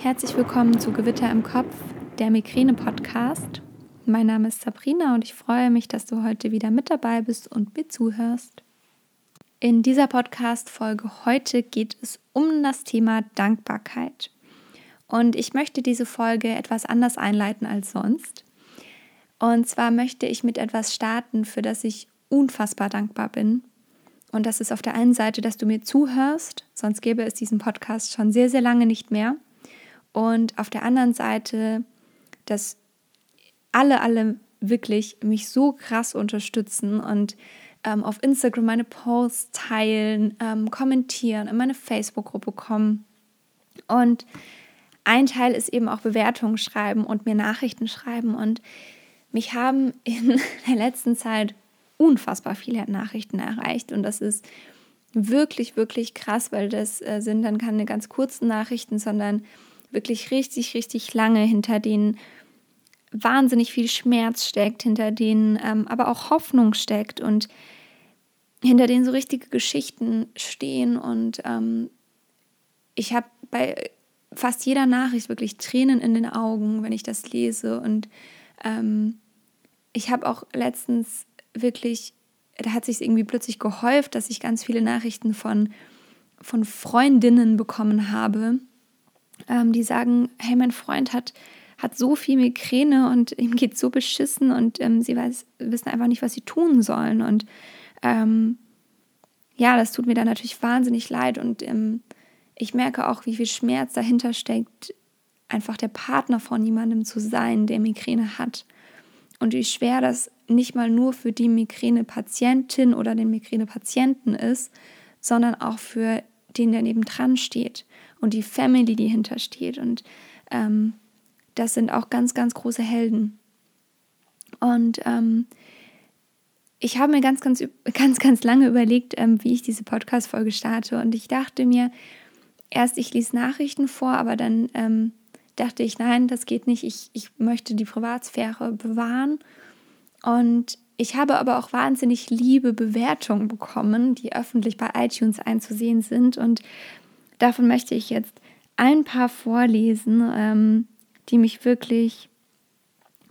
Herzlich willkommen zu Gewitter im Kopf, der Migräne-Podcast. Mein Name ist Sabrina und ich freue mich, dass du heute wieder mit dabei bist und mir zuhörst. In dieser Podcast-Folge heute geht es um das Thema Dankbarkeit. Und ich möchte diese Folge etwas anders einleiten als sonst. Und zwar möchte ich mit etwas starten, für das ich unfassbar dankbar bin. Und das ist auf der einen Seite, dass du mir zuhörst, sonst gäbe es diesen Podcast schon sehr, sehr lange nicht mehr. Und auf der anderen Seite, dass alle, alle wirklich mich so krass unterstützen und ähm, auf Instagram meine Posts teilen, ähm, kommentieren, in meine Facebook-Gruppe kommen. Und ein Teil ist eben auch Bewertungen schreiben und mir Nachrichten schreiben. Und mich haben in der letzten Zeit unfassbar viele Nachrichten erreicht und das ist wirklich, wirklich krass, weil das äh, sind dann keine ganz kurzen Nachrichten, sondern wirklich richtig, richtig lange, hinter denen wahnsinnig viel Schmerz steckt, hinter denen ähm, aber auch Hoffnung steckt und hinter denen so richtige Geschichten stehen. Und ähm, ich habe bei fast jeder Nachricht wirklich Tränen in den Augen, wenn ich das lese. Und ähm, ich habe auch letztens wirklich, da hat sich irgendwie plötzlich gehäuft, dass ich ganz viele Nachrichten von, von Freundinnen bekommen habe, ähm, die sagen, hey, mein Freund hat, hat so viel Migräne und ihm geht so beschissen und ähm, sie weiß, wissen einfach nicht, was sie tun sollen. Und ähm, ja, das tut mir dann natürlich wahnsinnig leid und ähm, ich merke auch, wie viel Schmerz dahinter steckt, einfach der Partner von jemandem zu sein, der Migräne hat. Und wie schwer das nicht mal nur für die Migräne-Patientin oder den Migräne-Patienten ist, sondern auch für den, der nebendran steht und die Family, die hintersteht. Und ähm, das sind auch ganz, ganz große Helden. Und ähm, ich habe mir ganz, ganz, ganz, ganz lange überlegt, ähm, wie ich diese Podcast-Folge starte. Und ich dachte mir, erst ich lese Nachrichten vor, aber dann ähm, dachte ich, nein, das geht nicht. Ich, ich möchte die Privatsphäre bewahren. Und ich habe aber auch wahnsinnig liebe Bewertungen bekommen, die öffentlich bei iTunes einzusehen sind. Und davon möchte ich jetzt ein paar vorlesen, ähm, die mich wirklich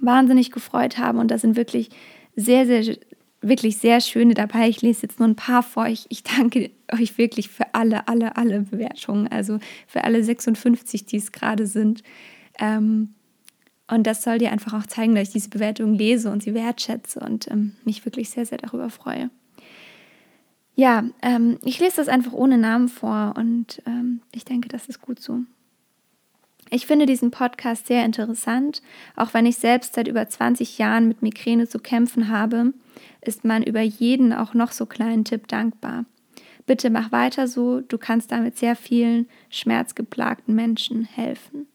wahnsinnig gefreut haben. Und da sind wirklich sehr, sehr, wirklich sehr schöne dabei. Ich lese jetzt nur ein paar vor. Ich, ich danke euch wirklich für alle, alle, alle Bewertungen. Also für alle 56, die es gerade sind. Ähm, und das soll dir einfach auch zeigen, dass ich diese Bewertung lese und sie wertschätze und ähm, mich wirklich sehr, sehr darüber freue. Ja, ähm, ich lese das einfach ohne Namen vor und ähm, ich denke, das ist gut so. Ich finde diesen Podcast sehr interessant. Auch wenn ich selbst seit über 20 Jahren mit Migräne zu kämpfen habe, ist man über jeden auch noch so kleinen Tipp dankbar. Bitte mach weiter so, du kannst damit sehr vielen schmerzgeplagten Menschen helfen.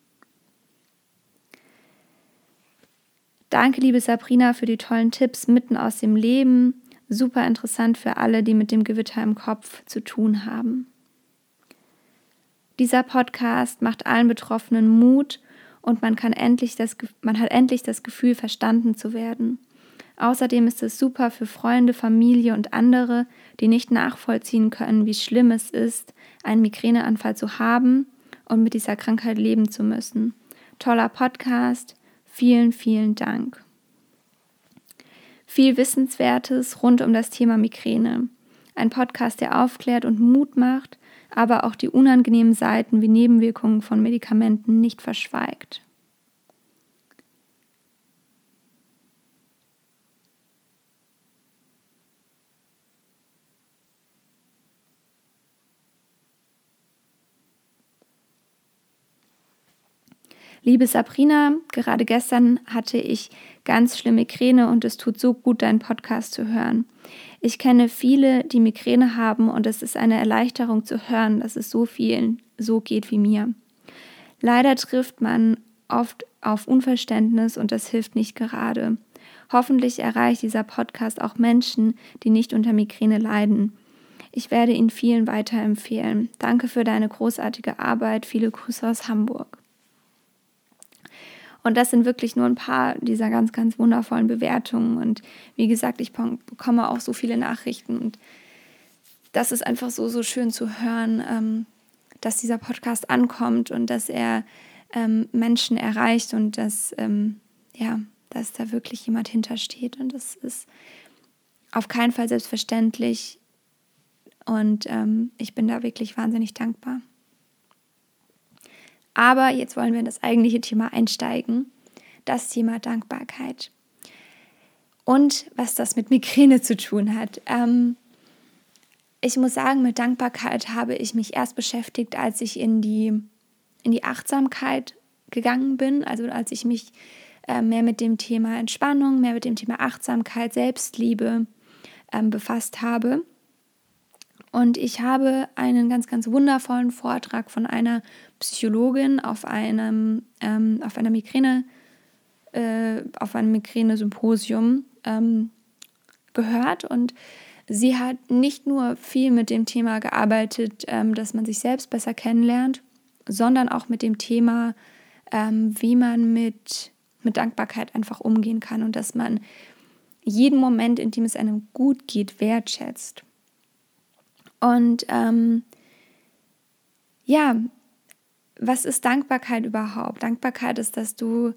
Danke, liebe Sabrina, für die tollen Tipps mitten aus dem Leben. Super interessant für alle, die mit dem Gewitter im Kopf zu tun haben. Dieser Podcast macht allen Betroffenen Mut und man, kann endlich das, man hat endlich das Gefühl, verstanden zu werden. Außerdem ist es super für Freunde, Familie und andere, die nicht nachvollziehen können, wie schlimm es ist, einen Migräneanfall zu haben und mit dieser Krankheit leben zu müssen. Toller Podcast, Vielen, vielen Dank. Viel Wissenswertes rund um das Thema Migräne. Ein Podcast, der aufklärt und Mut macht, aber auch die unangenehmen Seiten wie Nebenwirkungen von Medikamenten nicht verschweigt. Liebe Sabrina, gerade gestern hatte ich ganz schlimme Migräne und es tut so gut, deinen Podcast zu hören. Ich kenne viele, die Migräne haben und es ist eine Erleichterung zu hören, dass es so vielen so geht wie mir. Leider trifft man oft auf Unverständnis und das hilft nicht gerade. Hoffentlich erreicht dieser Podcast auch Menschen, die nicht unter Migräne leiden. Ich werde ihn vielen weiterempfehlen. Danke für deine großartige Arbeit. Viele Grüße aus Hamburg. Und das sind wirklich nur ein paar dieser ganz, ganz wundervollen Bewertungen. Und wie gesagt, ich bekomme auch so viele Nachrichten. Und das ist einfach so, so schön zu hören, ähm, dass dieser Podcast ankommt und dass er ähm, Menschen erreicht und dass, ähm, ja, dass da wirklich jemand hintersteht. Und das ist auf keinen Fall selbstverständlich. Und ähm, ich bin da wirklich wahnsinnig dankbar. Aber jetzt wollen wir in das eigentliche Thema einsteigen. Das Thema Dankbarkeit. Und was das mit Migräne zu tun hat. Ähm, ich muss sagen, mit Dankbarkeit habe ich mich erst beschäftigt, als ich in die, in die Achtsamkeit gegangen bin, also als ich mich äh, mehr mit dem Thema Entspannung, mehr mit dem Thema Achtsamkeit, Selbstliebe ähm, befasst habe. Und ich habe einen ganz, ganz wundervollen Vortrag von einer Psychologin auf einem, ähm, auf einer Migräne, äh, auf einem Migräne-Symposium ähm, gehört und sie hat nicht nur viel mit dem Thema gearbeitet, ähm, dass man sich selbst besser kennenlernt, sondern auch mit dem Thema, ähm, wie man mit, mit Dankbarkeit einfach umgehen kann und dass man jeden Moment, in dem es einem gut geht, wertschätzt. Und ähm, ja, was ist Dankbarkeit überhaupt? Dankbarkeit ist, dass du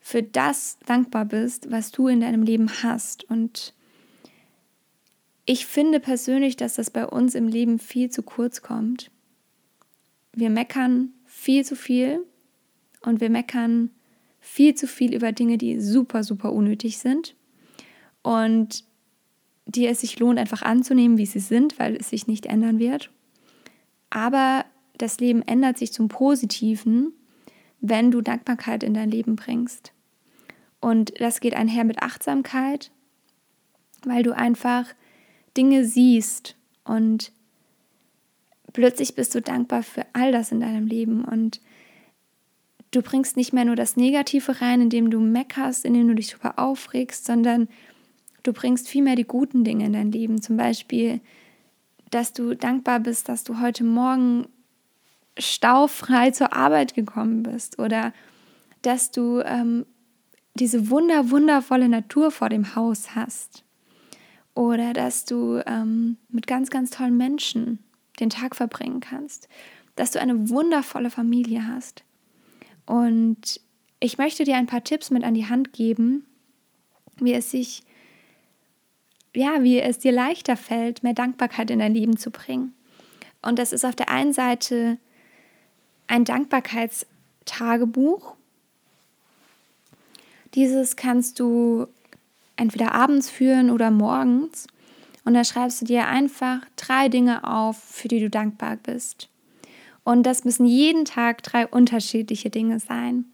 für das dankbar bist, was du in deinem Leben hast. Und ich finde persönlich, dass das bei uns im Leben viel zu kurz kommt. Wir meckern viel zu viel und wir meckern viel zu viel über Dinge, die super, super unnötig sind und die es sich lohnt, einfach anzunehmen, wie sie sind, weil es sich nicht ändern wird. Aber das Leben ändert sich zum Positiven, wenn du Dankbarkeit in dein Leben bringst. Und das geht einher mit Achtsamkeit, weil du einfach Dinge siehst und plötzlich bist du dankbar für all das in deinem Leben und du bringst nicht mehr nur das Negative rein, indem du meckerst, indem du dich darüber aufregst, sondern du bringst vielmehr die guten Dinge in dein Leben. Zum Beispiel, dass du dankbar bist, dass du heute Morgen staufrei zur Arbeit gekommen bist oder dass du ähm, diese wunder, wundervolle Natur vor dem Haus hast oder dass du ähm, mit ganz, ganz tollen Menschen den Tag verbringen kannst, dass du eine wundervolle Familie hast. Und ich möchte dir ein paar Tipps mit an die Hand geben, wie es sich, ja, wie es dir leichter fällt, mehr Dankbarkeit in dein Leben zu bringen. Und das ist auf der einen Seite ein Dankbarkeitstagebuch. Dieses kannst du entweder abends führen oder morgens. Und da schreibst du dir einfach drei Dinge auf, für die du dankbar bist. Und das müssen jeden Tag drei unterschiedliche Dinge sein.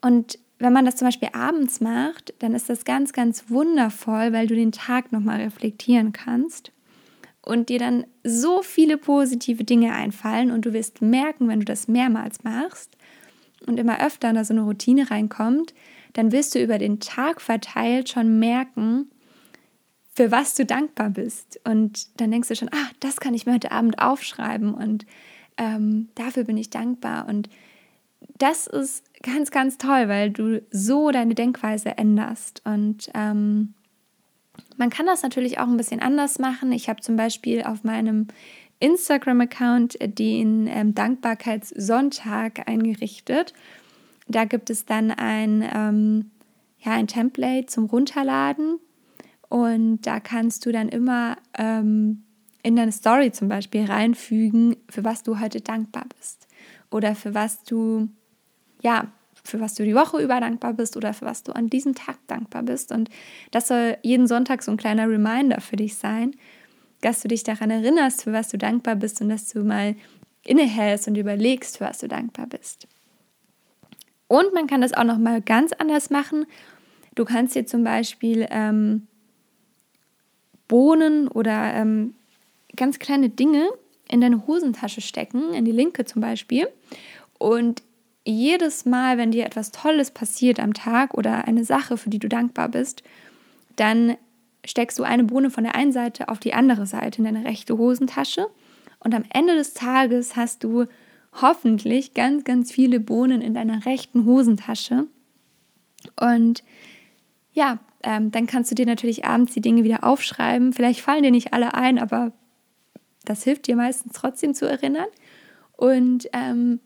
Und wenn man das zum Beispiel abends macht, dann ist das ganz, ganz wundervoll, weil du den Tag nochmal reflektieren kannst und dir dann so viele positive Dinge einfallen und du wirst merken, wenn du das mehrmals machst und immer öfter in so eine Routine reinkommt, dann wirst du über den Tag verteilt schon merken, für was du dankbar bist. Und dann denkst du schon, ah, das kann ich mir heute Abend aufschreiben und ähm, dafür bin ich dankbar. Und das ist ganz, ganz toll, weil du so deine Denkweise änderst. Und ähm, man kann das natürlich auch ein bisschen anders machen. Ich habe zum Beispiel auf meinem Instagram-Account den ähm, Dankbarkeitssonntag eingerichtet. Da gibt es dann ein, ähm, ja, ein Template zum Runterladen und da kannst du dann immer ähm, in deine Story zum Beispiel reinfügen, für was du heute dankbar bist oder für was du, ja, für was du die Woche über dankbar bist oder für was du an diesem Tag dankbar bist. Und das soll jeden Sonntag so ein kleiner Reminder für dich sein, dass du dich daran erinnerst, für was du dankbar bist und dass du mal innehältst und überlegst, für was du dankbar bist. Und man kann das auch noch mal ganz anders machen. Du kannst dir zum Beispiel ähm, Bohnen oder ähm, ganz kleine Dinge in deine Hosentasche stecken, in die linke zum Beispiel. Und jedes Mal, wenn dir etwas Tolles passiert am Tag oder eine Sache, für die du dankbar bist, dann steckst du eine Bohne von der einen Seite auf die andere Seite in deine rechte Hosentasche. Und am Ende des Tages hast du hoffentlich ganz, ganz viele Bohnen in deiner rechten Hosentasche. Und ja, ähm, dann kannst du dir natürlich abends die Dinge wieder aufschreiben. Vielleicht fallen dir nicht alle ein, aber das hilft dir meistens trotzdem zu erinnern. Und ähm,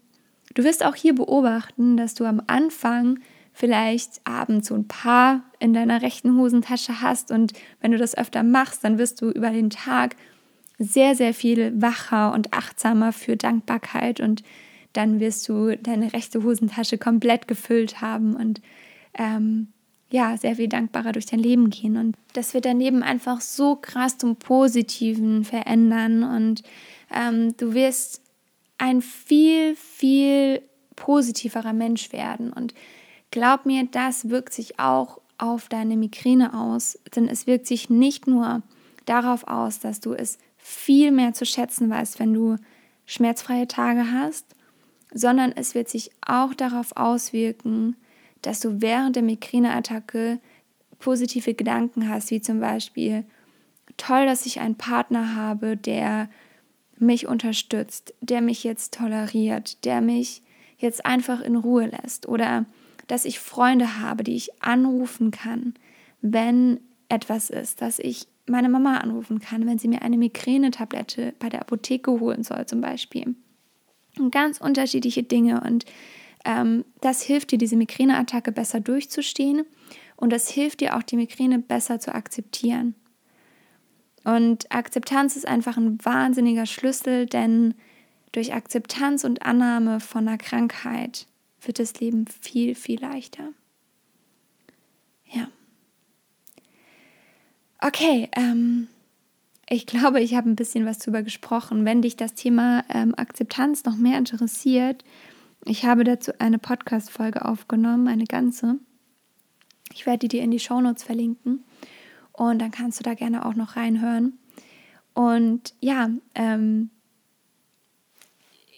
Du wirst auch hier beobachten, dass du am Anfang vielleicht abends so ein paar in deiner rechten Hosentasche hast und wenn du das öfter machst, dann wirst du über den Tag sehr, sehr viel wacher und achtsamer für Dankbarkeit und dann wirst du deine rechte Hosentasche komplett gefüllt haben und ähm, ja, sehr viel dankbarer durch dein Leben gehen. Und das wird dein Leben einfach so krass zum Positiven verändern und ähm, du wirst ein viel, viel positiverer Mensch werden. Und glaub mir, das wirkt sich auch auf deine Migräne aus, denn es wirkt sich nicht nur darauf aus, dass du es viel mehr zu schätzen weißt, wenn du schmerzfreie Tage hast, sondern es wird sich auch darauf auswirken, dass du während der Migräneattacke positive Gedanken hast, wie zum Beispiel, toll, dass ich einen Partner habe, der mich unterstützt, der mich jetzt toleriert, der mich jetzt einfach in Ruhe lässt oder dass ich Freunde habe, die ich anrufen kann, wenn etwas ist, dass ich meine Mama anrufen kann, wenn sie mir eine Migränetablette bei der Apotheke holen soll zum Beispiel. Und ganz unterschiedliche Dinge und ähm, das hilft dir, diese Migräneattacke besser durchzustehen und das hilft dir auch, die Migräne besser zu akzeptieren. Und Akzeptanz ist einfach ein wahnsinniger Schlüssel, denn durch Akzeptanz und Annahme von einer Krankheit wird das Leben viel, viel leichter. Ja. Okay, ähm, ich glaube, ich habe ein bisschen was darüber gesprochen. Wenn dich das Thema ähm, Akzeptanz noch mehr interessiert, ich habe dazu eine Podcast-Folge aufgenommen, eine ganze. Ich werde die dir in die Shownotes verlinken und dann kannst du da gerne auch noch reinhören. Und ja, ähm,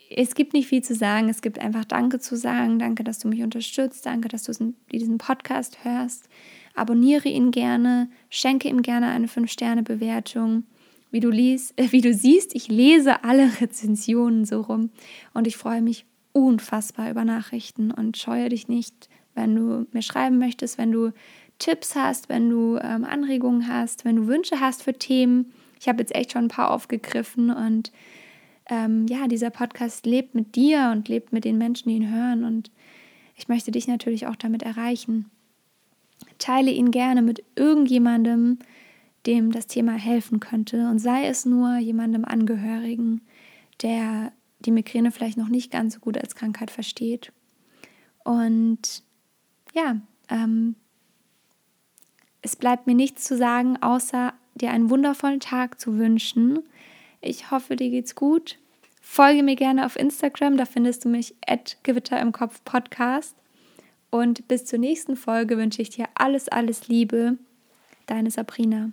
es gibt nicht viel zu sagen. Es gibt einfach Danke zu sagen. Danke, dass du mich unterstützt. Danke, dass du diesen Podcast hörst. Abonniere ihn gerne. Schenke ihm gerne eine 5-Sterne-Bewertung. Wie äh, wie du siehst, ich lese alle Rezensionen so rum. Und ich freue mich unfassbar über Nachrichten und scheue dich nicht, wenn du mir schreiben möchtest, wenn du Tipps hast, wenn du ähm, Anregungen hast, wenn du Wünsche hast für Themen. Ich habe jetzt echt schon ein paar aufgegriffen und ähm, ja, dieser Podcast lebt mit dir und lebt mit den Menschen, die ihn hören und ich möchte dich natürlich auch damit erreichen. Teile ihn gerne mit irgendjemandem, dem das Thema helfen könnte und sei es nur jemandem Angehörigen, der die Migräne vielleicht noch nicht ganz so gut als Krankheit versteht. Und ja, ähm, es bleibt mir nichts zu sagen, außer dir einen wundervollen Tag zu wünschen. Ich hoffe, dir geht's gut. Folge mir gerne auf Instagram, da findest du mich at Gewitter im Kopf Podcast. Und bis zur nächsten Folge wünsche ich dir alles, alles Liebe. Deine Sabrina.